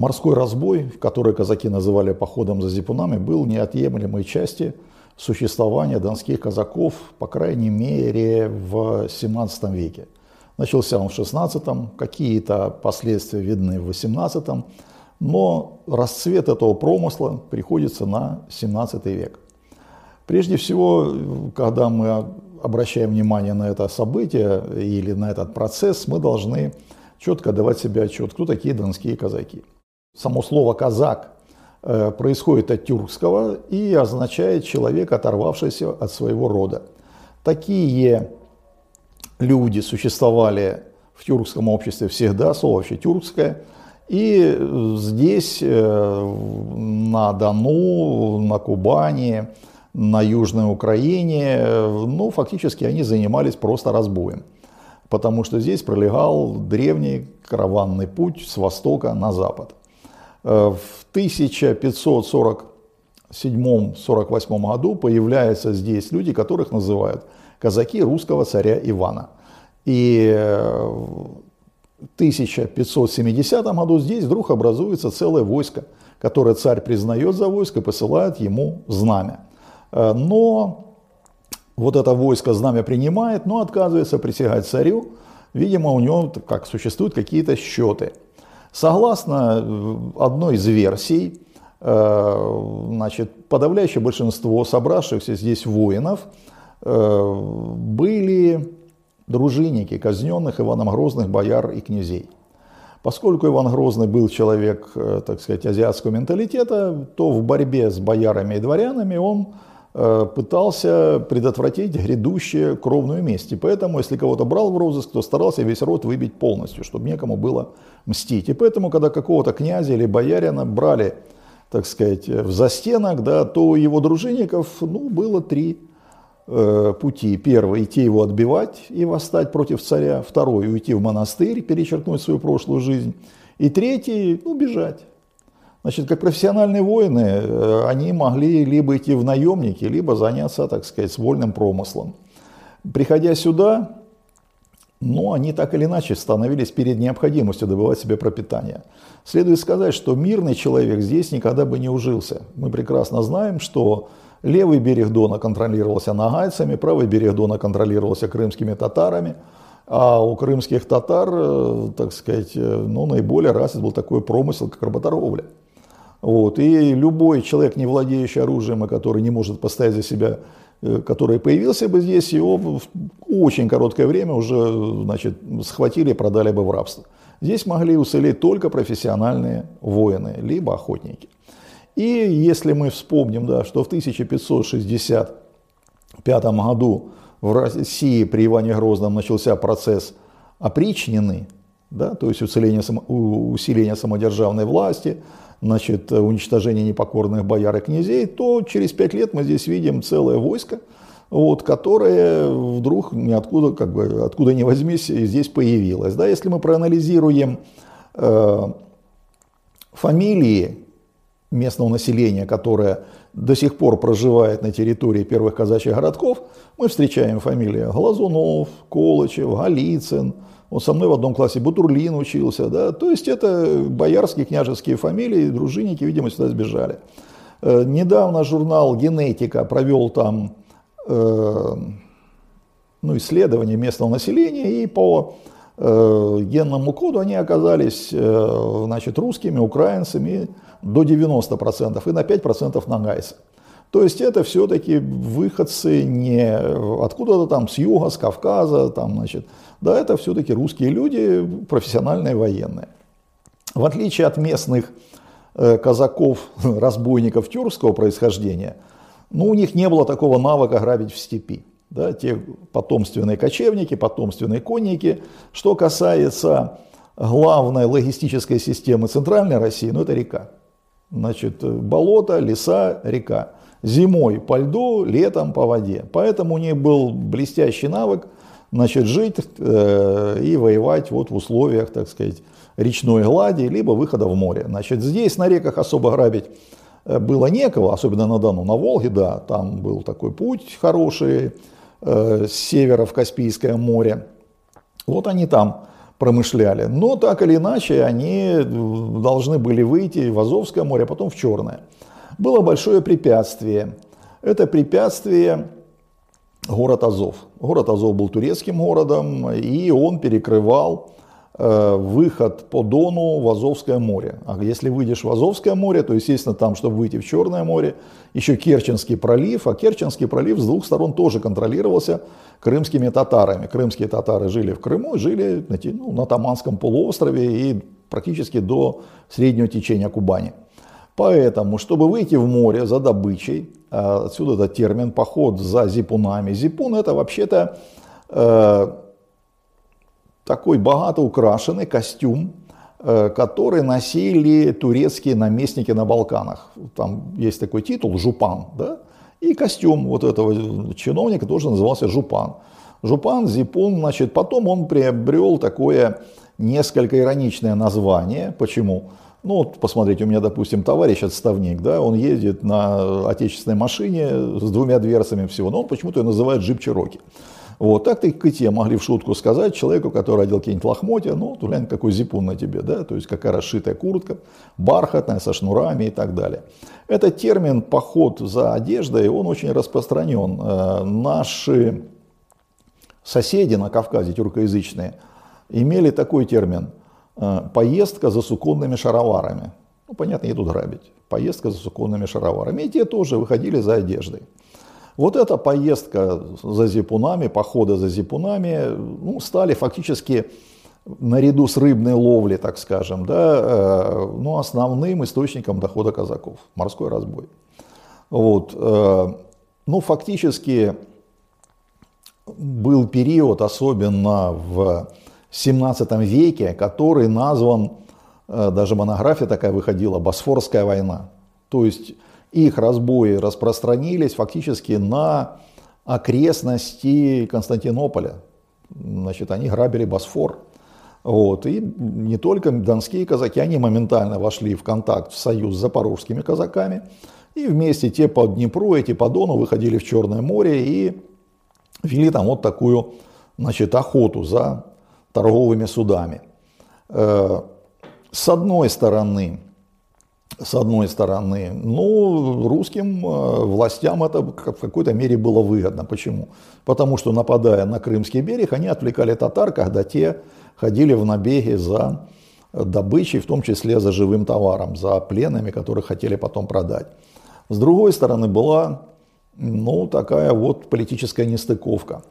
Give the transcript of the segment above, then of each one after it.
Морской разбой, который казаки называли походом за зипунами, был неотъемлемой частью существования донских казаков, по крайней мере, в 17 веке. Начался он в 16-м, какие-то последствия видны в 18-м, но расцвет этого промысла приходится на 17 век. Прежде всего, когда мы обращаем внимание на это событие или на этот процесс, мы должны четко давать себе отчет, кто такие донские казаки. Само слово «казак» э, происходит от тюркского и означает человек, оторвавшийся от своего рода. Такие люди существовали в тюркском обществе всегда, слово вообще тюркское. И здесь, э, на Дону, на Кубани, на Южной Украине, ну, фактически они занимались просто разбоем. Потому что здесь пролегал древний караванный путь с востока на запад. Э, в 1547-48 году появляются здесь люди, которых называют казаки русского царя Ивана. И в 1570 году здесь вдруг образуется целое войско, которое царь признает за войско и посылает ему знамя. Э, но вот это войско знамя принимает, но отказывается присягать царю. Видимо, у него как существуют какие-то счеты. Согласно э, одной из версий, э, значит, подавляющее большинство собравшихся здесь воинов были дружинники казненных Иваном Грозных бояр и князей. Поскольку Иван Грозный был человек, так сказать, азиатского менталитета, то в борьбе с боярами и дворянами он Э, пытался предотвратить грядущее кровную месть. И поэтому, если кого-то брал в розыск, то старался весь род выбить полностью, чтобы некому было мстить. И поэтому, когда какого-то князя или боярина брали, так сказать, в застенок, да, то его дружинников ну, было три э, пути. Первый – идти его отбивать и восстать против царя. Второй – уйти в монастырь, перечеркнуть свою прошлую жизнь. И третий – ну, бежать. Значит, как профессиональные воины, э, они могли либо идти в наемники, либо заняться, так сказать, вольным промыслом. Приходя сюда, ну, они так или иначе становились перед необходимостью добывать себе пропитание. Следует сказать, что мирный человек здесь никогда бы не ужился. Мы прекрасно знаем, что левый берег Дона контролировался нагайцами, правый берег Дона контролировался крымскими татарами, а у крымских татар, э, так сказать, э, ну, наиболее развит был такой промысел, как работорговля. Вот. И любой человек, не владеющий оружием, и который не может постоять за себя, э, который появился бы здесь, его в очень короткое время уже значит, схватили и продали бы в рабство. Здесь могли уцелеть только профессиональные воины, либо охотники. И если мы вспомним, да, что в 1565 году в России при Иване Грозном начался процесс опричнины, да, то есть усиление, усиление самодержавной власти, значит, уничтожение непокорных бояр и князей, то через пять лет мы здесь видим целое войско, вот, которое вдруг ниоткуда, как бы, откуда ни возьмись, здесь появилось. Да, если мы проанализируем э, фамилии местного населения, которое до сих пор проживает на территории первых казачьих городков, мы встречаем фамилии Глазунов, Колычев, Голицын, он со мной в одном классе Бутурлин учился, да, то есть это боярские, княжеские фамилии, дружинники, видимо, сюда сбежали. Э, недавно журнал «Генетика» провел там э, ну, исследование местного населения, и по э, генному коду они оказались э, значит, русскими, украинцами до 90% и на 5% нагайцы. То есть это все-таки выходцы не откуда-то там с юга, с Кавказа, там, значит, да, это все-таки русские люди, профессиональные военные. В отличие от местных э, казаков, разбойников тюркского происхождения, ну, у них не было такого навыка грабить в степи. Да, те потомственные кочевники, потомственные конники. Что касается главной логистической системы Центральной России, ну, это река. Значит, болото, леса, река. Зимой по льду, летом по воде. Поэтому у них был блестящий навык значит, жить э, и воевать вот в условиях, так сказать, речной глади, либо выхода в море. Значит, здесь на реках особо грабить э, было некого, особенно на Дону, на Волге, да, там был такой путь хороший, э, с севера в Каспийское море. Вот они там промышляли. Но так или иначе они должны были выйти в Азовское море, а потом в Черное. Было большое препятствие. Это препятствие город Азов. Город Азов был турецким городом, и он перекрывал Э, выход по Дону в Азовское море. А если выйдешь в Азовское море, то, естественно, там, чтобы выйти в Черное море, еще Керченский пролив, а Керченский пролив с двух сторон тоже контролировался крымскими татарами. Крымские татары жили в Крыму, жили ну, на Таманском полуострове и практически до среднего течения Кубани. Поэтому, чтобы выйти в море за добычей, отсюда этот термин «поход за зипунами». Зипун это вообще-то э, такой богато украшенный костюм, э, который носили турецкие наместники на Балканах. Там есть такой титул «Жупан», да? и костюм вот этого чиновника тоже назывался «Жупан». Жупан, Зипун, значит, потом он приобрел такое несколько ироничное название. Почему? Ну, вот посмотрите, у меня, допустим, товарищ отставник, да, он ездит на отечественной машине с двумя дверцами всего, но он почему-то ее называет джип Чироки. Вот, так ты к те могли в шутку сказать человеку, который одел какие-нибудь лохмотья, ну, глянь, какой зипун на тебе, да, то есть какая расшитая куртка, бархатная, со шнурами и так далее. Этот термин «поход за одеждой», он очень распространен. Э, наши соседи на Кавказе, тюркоязычные, имели такой термин «поездка за суконными шароварами». Ну, понятно, едут грабить. Поездка за суконными шароварами. И те тоже выходили за одеждой. Вот эта поездка за зипунами, походы за зипунами, ну, стали фактически наряду с рыбной ловлей, так скажем, да, э, ну, основным источником дохода казаков, морской разбой. Вот, э, ну, фактически был период, особенно в 17 веке, который назван, э, даже монография такая выходила, Босфорская война. То есть их разбои распространились фактически на окрестности Константинополя. Значит, они грабили Босфор. Вот. И не только донские казаки, они моментально вошли в контакт, в союз с запорожскими казаками. И вместе те по Днепру, эти по Дону выходили в Черное море и вели там вот такую значит, охоту за торговыми судами. Э, с одной стороны, с одной стороны. Ну, русским э, властям это в какой-то мере было выгодно. Почему? Потому что, нападая на Крымский берег, они отвлекали татар, когда те ходили в набеги за добычей, в том числе за живым товаром, за пленами, которых хотели потом продать. С другой стороны, была ну, такая вот политическая нестыковка.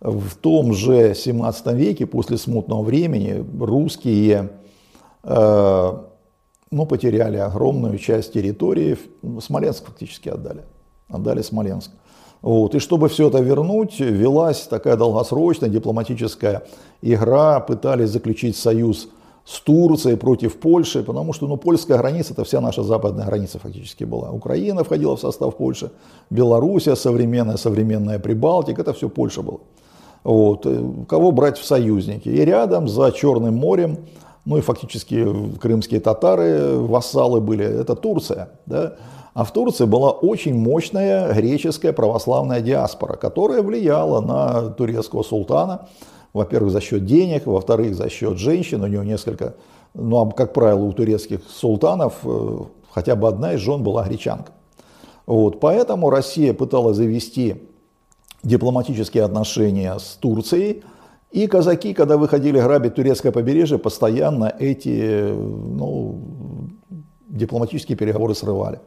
В том же 17 веке, после смутного времени, русские э, но потеряли огромную часть территории. Смоленск фактически отдали. Отдали Смоленск. Вот. И чтобы все это вернуть, велась такая долгосрочная дипломатическая игра, пытались заключить союз с Турцией против Польши, потому что ну, польская граница это вся наша западная граница фактически была. Украина входила в состав Польши, Белоруссия современная, современная Прибалтика, это все Польша была. Вот. Кого брать в союзники? И рядом за Черным морем ну и фактически крымские татары, вассалы были, это Турция. Да? А в Турции была очень мощная греческая православная диаспора, которая влияла на турецкого султана, во-первых, за счет денег, во-вторых, за счет женщин, у него несколько, ну, а, как правило, у турецких султанов э, хотя бы одна из жен была гречанка. Вот, поэтому Россия пыталась завести дипломатические отношения с Турцией, и казаки, когда выходили грабить турецкое побережье, постоянно эти ну, дипломатические переговоры срывали.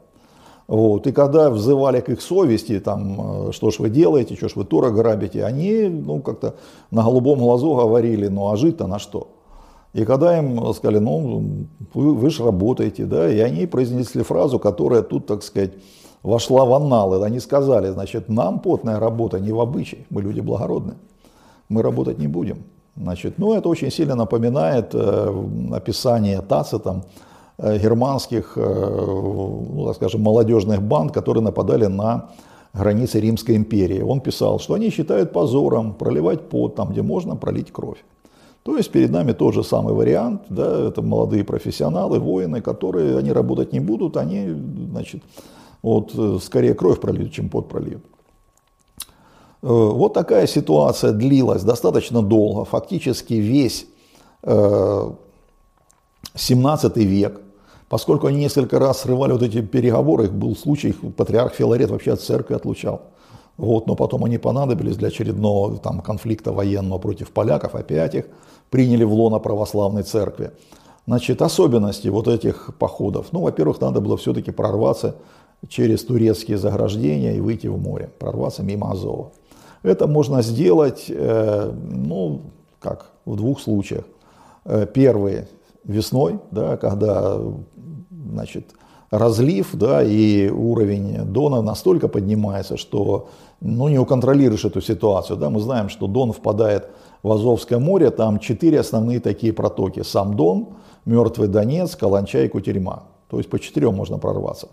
Вот. И когда взывали к их совести, там, что ж вы делаете, что ж вы тура грабите, они ну, как-то на голубом глазу говорили, ну а жить-то на что? И когда им сказали, ну вы, вы же работаете, да, и они произнесли фразу, которая тут, так сказать, вошла в анналы. Они сказали, значит, нам потная работа не в обычай, мы люди благородные мы работать не будем. Значит, ну, это очень сильно напоминает э, описание Тацитом э, германских, э, ну, так скажем, молодежных банд, которые нападали на границы Римской империи. Он писал, что они считают позором проливать пот там, где можно пролить кровь. То есть перед нами тот же самый вариант, да, это молодые профессионалы, воины, которые, они работать не будут, они, значит, вот, э, скорее кровь прольют, чем пот прольют. Э, вот такая ситуация длилась достаточно долго. Фактически весь 17 век, поскольку они несколько раз срывали вот эти переговоры, их был случай, патриарх Филарет вообще от церкви отлучал. Вот, но потом они понадобились для очередного там, конфликта военного против поляков, опять их приняли в лоно православной церкви. Значит, особенности вот этих походов. Ну, во-первых, надо было все-таки прорваться через турецкие заграждения и выйти в море, прорваться мимо Азова. Это можно сделать, э, ну, как, в двух случаях. Э, первый весной, да, когда значит, разлив да, и уровень Дона настолько поднимается, что ну, не уконтролируешь эту ситуацию. Да. Мы знаем, что Дон впадает в Азовское море, там четыре основные такие протоки. Сам Дон, Мертвый Донец, Каланча и Кутерьма. То есть по четырем можно прорваться.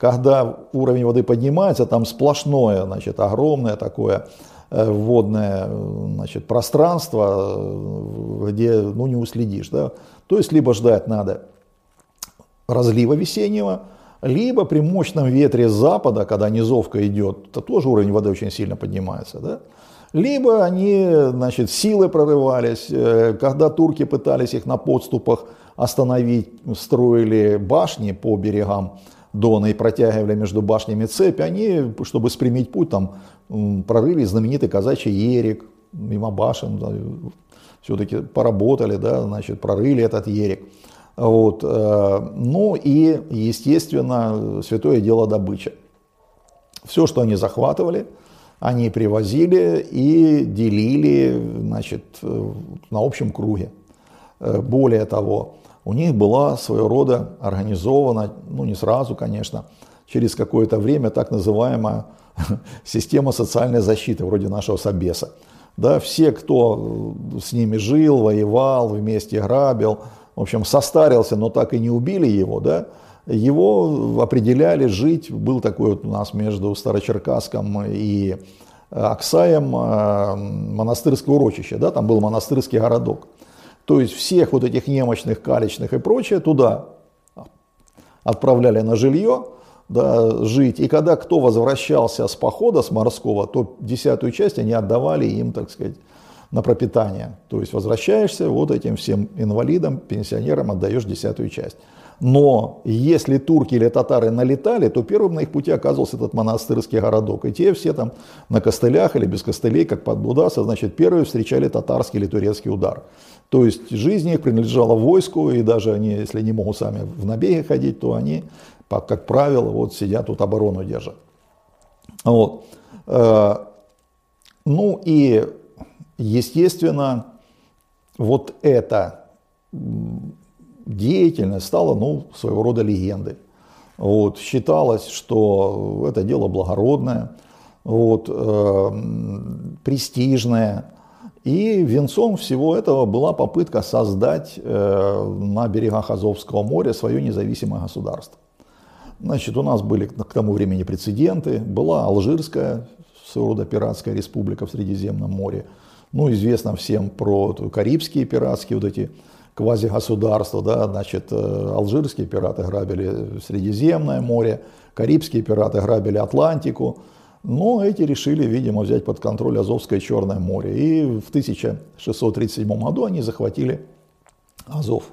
Когда уровень воды поднимается, там сплошное, значит, огромное такое Э, водное значит, пространство, э, где ну, не уследишь. Да? То есть либо ждать надо разлива весеннего, либо при мощном ветре с запада, когда низовка идет, то тоже уровень воды очень сильно поднимается. Да? Либо они, значит, силы прорывались, э, когда турки пытались их на подступах остановить, строили башни по берегам Дона и протягивали между башнями цепь, они, чтобы спрямить путь, там прорыли знаменитый казачий ерик, мимо башен, все-таки поработали, да, значит, прорыли этот ерик. Вот. Э, ну и, естественно, святое дело добыча. Все, что они захватывали, они привозили и делили значит, на общем круге. Э, более того, у них была своего рода организована, ну не сразу, конечно, через какое-то время так называемая система социальной защиты, вроде нашего Собеса. Да, все, кто с ними жил, воевал, вместе грабил, в общем, состарился, но так и не убили его, да, его определяли жить, был такой вот у нас между Старочеркасском и Аксаем э, монастырское урочище, да, там был монастырский городок. То есть всех вот этих немощных, калечных и прочее туда отправляли на жилье, да, жить. И когда кто возвращался с похода, с морского, то десятую часть они отдавали им, так сказать, на пропитание. То есть возвращаешься, вот этим всем инвалидам, пенсионерам отдаешь десятую часть. Но если турки или татары налетали, то первым на их пути оказывался этот монастырский городок. И те все там на костылях или без костылей, как подбудаться, значит, первые встречали татарский или турецкий удар. То есть жизнь их принадлежала войску, и даже они, если не могут сами в набеги ходить, то они, как правило, вот сидят тут оборону держат. Вот. Э, ну и, естественно, вот эта деятельность стала ну, своего рода легендой. Вот. Считалось, что это дело благородное, вот, э, престижное, и венцом всего этого была попытка создать э, на берегах Азовского моря свое независимое государство. Значит, у нас были к тому времени прецеденты. Была Алжирская, своего рода пиратская республика в Средиземном море. Ну, известно всем про карибские пиратские вот эти квазигосударства. Да? Значит, э, алжирские пираты грабили Средиземное море, карибские пираты грабили Атлантику. Но эти решили, видимо, взять под контроль Азовское и Черное море. И в 1637 году они захватили Азов.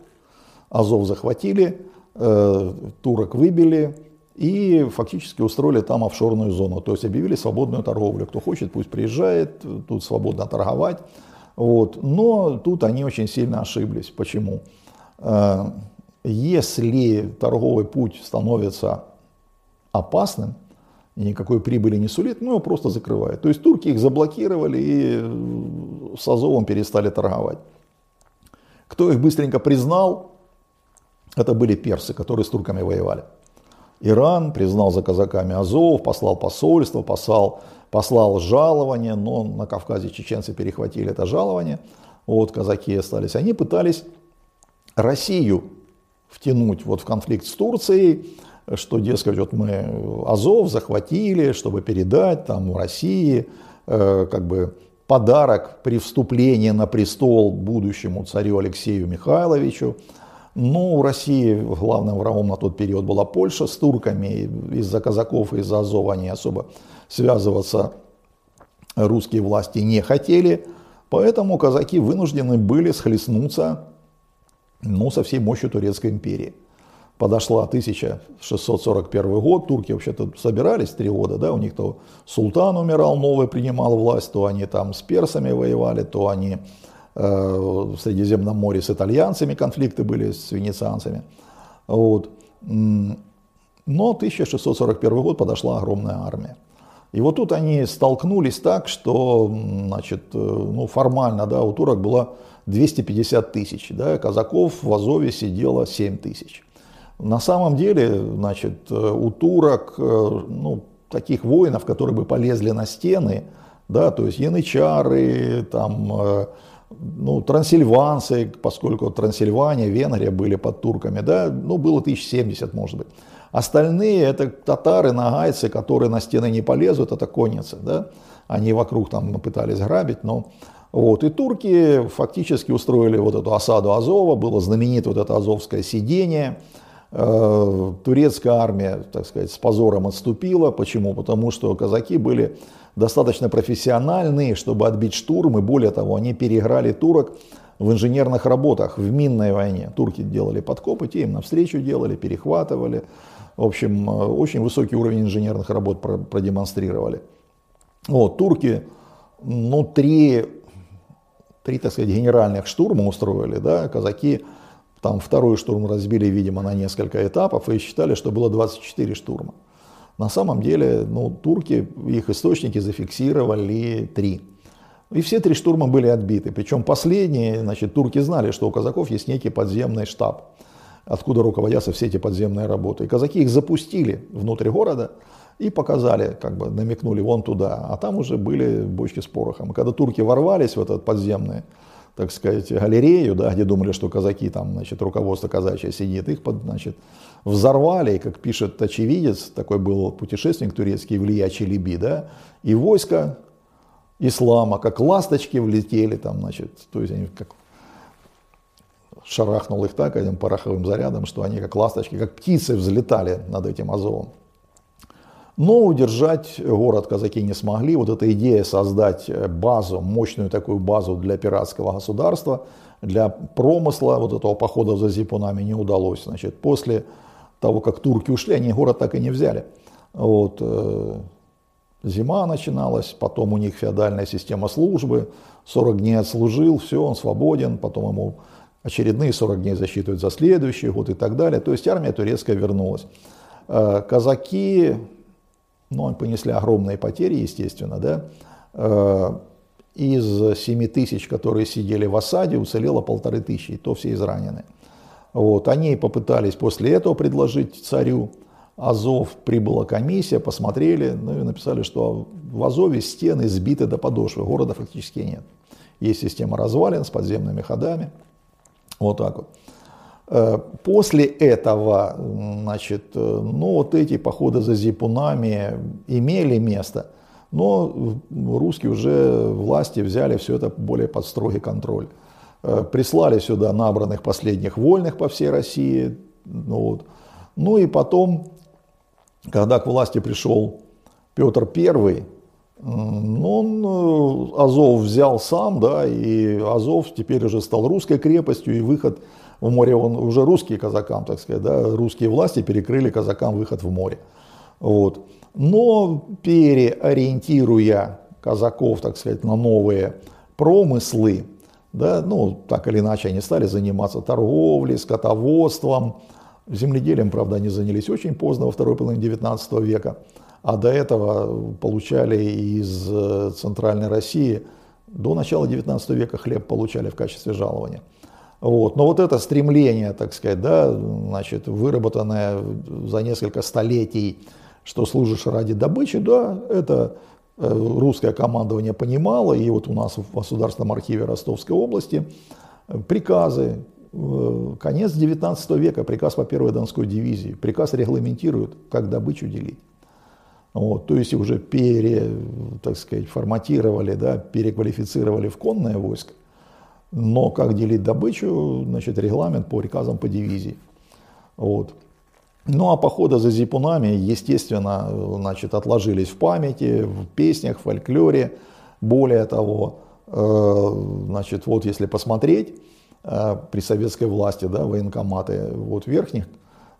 Азов захватили, э, турок выбили и фактически устроили там офшорную зону. То есть объявили свободную торговлю. Кто хочет, пусть приезжает, тут свободно торговать. Вот. Но тут они очень сильно ошиблись. Почему? Э, если торговый путь становится опасным, никакой прибыли не сулит, ну его просто закрывают. То есть турки их заблокировали и э, с Азовом перестали торговать. Кто их быстренько признал, это были персы, которые с турками воевали. Иран признал за казаками Азов, послал посольство, послал, послал жалование, но на Кавказе чеченцы перехватили это жалование, вот казаки остались. Они пытались Россию втянуть вот в конфликт с Турцией, что, дескать, вот мы Азов захватили, чтобы передать там России э, как бы подарок при вступлении на престол будущему царю Алексею Михайловичу. Но у России главным врагом на тот период была Польша с турками. Из-за казаков из-за Азова они особо связываться русские власти не хотели. Поэтому казаки вынуждены были схлестнуться ну, со всей мощью Турецкой империи. Подошла 1641 год, турки вообще-то собирались три года, да, у них то султан умирал, новый принимал власть, то они там с персами воевали, то они э, в Средиземном море с итальянцами конфликты были, с венецианцами. Вот. Но 1641 год подошла огромная армия. И вот тут они столкнулись так, что значит, э, ну, формально да, у турок было 250 тысяч, да, казаков в Азове сидело 7 тысяч. На самом деле, значит, э, у турок, э, ну, таких воинов, которые бы полезли на стены, да, то есть янычары, там, ну, трансильванцы, поскольку Трансильвания, Венгрия были под турками, да, ну, было 1070, может быть. Остальные это татары, нагайцы, которые на стены не полезут, это конницы, да, они вокруг там пытались грабить, но вот. И турки фактически устроили вот эту осаду Азова, было знаменито вот это азовское сидение, э, турецкая армия, так сказать, с позором отступила. Почему? Потому что казаки были достаточно профессиональные, чтобы отбить штурм, и более того, они переиграли турок в инженерных работах, в минной войне. Турки делали подкопы, те им навстречу делали, перехватывали. В общем, э, очень высокий уровень инженерных работ продемонстрировали. Вот, турки, ну, три, три, так сказать, генеральных штурма устроили, да, казаки там второй штурм разбили, видимо, на несколько этапов и считали, что было 24 штурма. На самом деле, ну, турки, их источники зафиксировали три. И все три штурма были отбиты. Причем последние, значит, турки знали, что у казаков есть некий подземный штаб откуда руководятся все эти подземные работы. И казаки их запустили внутрь города и показали, как бы намекнули вон туда, а там уже были бочки с порохом. И когда турки ворвались в этот подземный, так сказать, галерею, да, где думали, что казаки, там, значит, руководство казачье сидит, их, под, значит, взорвали, как пишет очевидец, такой был путешественник турецкий, Илья Челеби, да, и войска ислама, как ласточки влетели там, значит, то есть они как шарахнул их так этим пороховым зарядом, что они как ласточки, как птицы взлетали над этим Азовом. Но удержать город казаки не смогли. Вот эта идея создать базу, мощную такую базу для пиратского государства, для промысла вот этого похода за зипунами не удалось. Значит, после того, как турки ушли, они город так и не взяли. Вот, э, зима начиналась, потом у них феодальная система службы, 40 дней отслужил, все, он свободен, потом ему очередные 40 дней засчитывают за следующий год и так далее. То есть армия турецкая вернулась. Э, казаки, ну, понесли огромные потери, естественно, да. Э, из 7 тысяч, которые сидели в осаде, уцелело полторы тысячи, и то все изранены. Вот. Они попытались после этого предложить царю Азов, прибыла комиссия, посмотрели, ну и написали, что в Азове стены сбиты до подошвы, города фактически нет. Есть система развалин с подземными ходами. Вот так вот. Э, после этого, значит, э, ну вот эти походы за зипунами имели место, но русские уже власти взяли все это более под строгий контроль. Э, прислали сюда набранных последних вольных по всей России. Ну, вот. ну и потом, когда к власти пришел Петр I, ну, он э, Азов взял сам, да, и Азов теперь уже стал русской крепостью, и выход в море, он уже русские казакам, так сказать, да, русские власти перекрыли казакам выход в море. Вот. Но переориентируя казаков, так сказать, на новые промыслы, да, ну, так или иначе, они стали заниматься торговлей, скотоводством, земледелием, правда, они занялись очень поздно, во второй половине 19 века а до этого получали из э, Центральной России до начала 19 века хлеб получали в качестве жалования. Вот. Но вот это стремление, так сказать, да, значит, выработанное за несколько столетий, что служишь ради добычи, да, это э, русское командование понимало, и вот у нас в Государственном архиве Ростовской области э, приказы, конец 19 века, приказ по первой Донской дивизии, приказ регламентирует, как добычу делить. Вот, то есть уже пере, так сказать, форматировали, да, переквалифицировали в конное войско. Но как делить добычу, значит, регламент по приказам по дивизии. Вот. Ну а походы за зипунами, естественно, значит, отложились в памяти, в песнях, в фольклоре. Более того, э, значит, вот если посмотреть, э, при советской власти, да, военкоматы, вот верхних,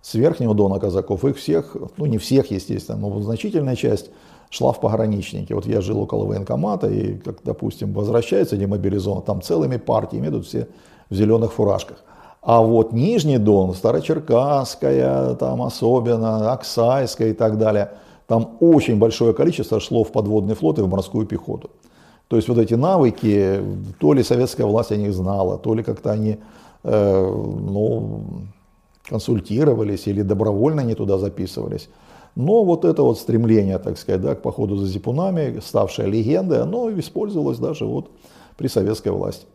с верхнего дона казаков, их всех, ну не всех, естественно, но значительная часть шла в пограничники. Вот я жил около военкомата, и, как, допустим, возвращается демобилизован, там целыми партиями идут все в зеленых фуражках. А вот Нижний Дон, Старочеркасская, там особенно, Оксайская и так далее, там очень большое количество шло в подводный флот и в морскую пехоту. То есть вот эти навыки, то ли советская власть о них знала, то ли как-то они э, ну, консультировались или добровольно не туда записывались. Но вот это вот стремление, так сказать, да, к походу за зипунами, ставшее легендой, оно использовалось даже вот при советской власти.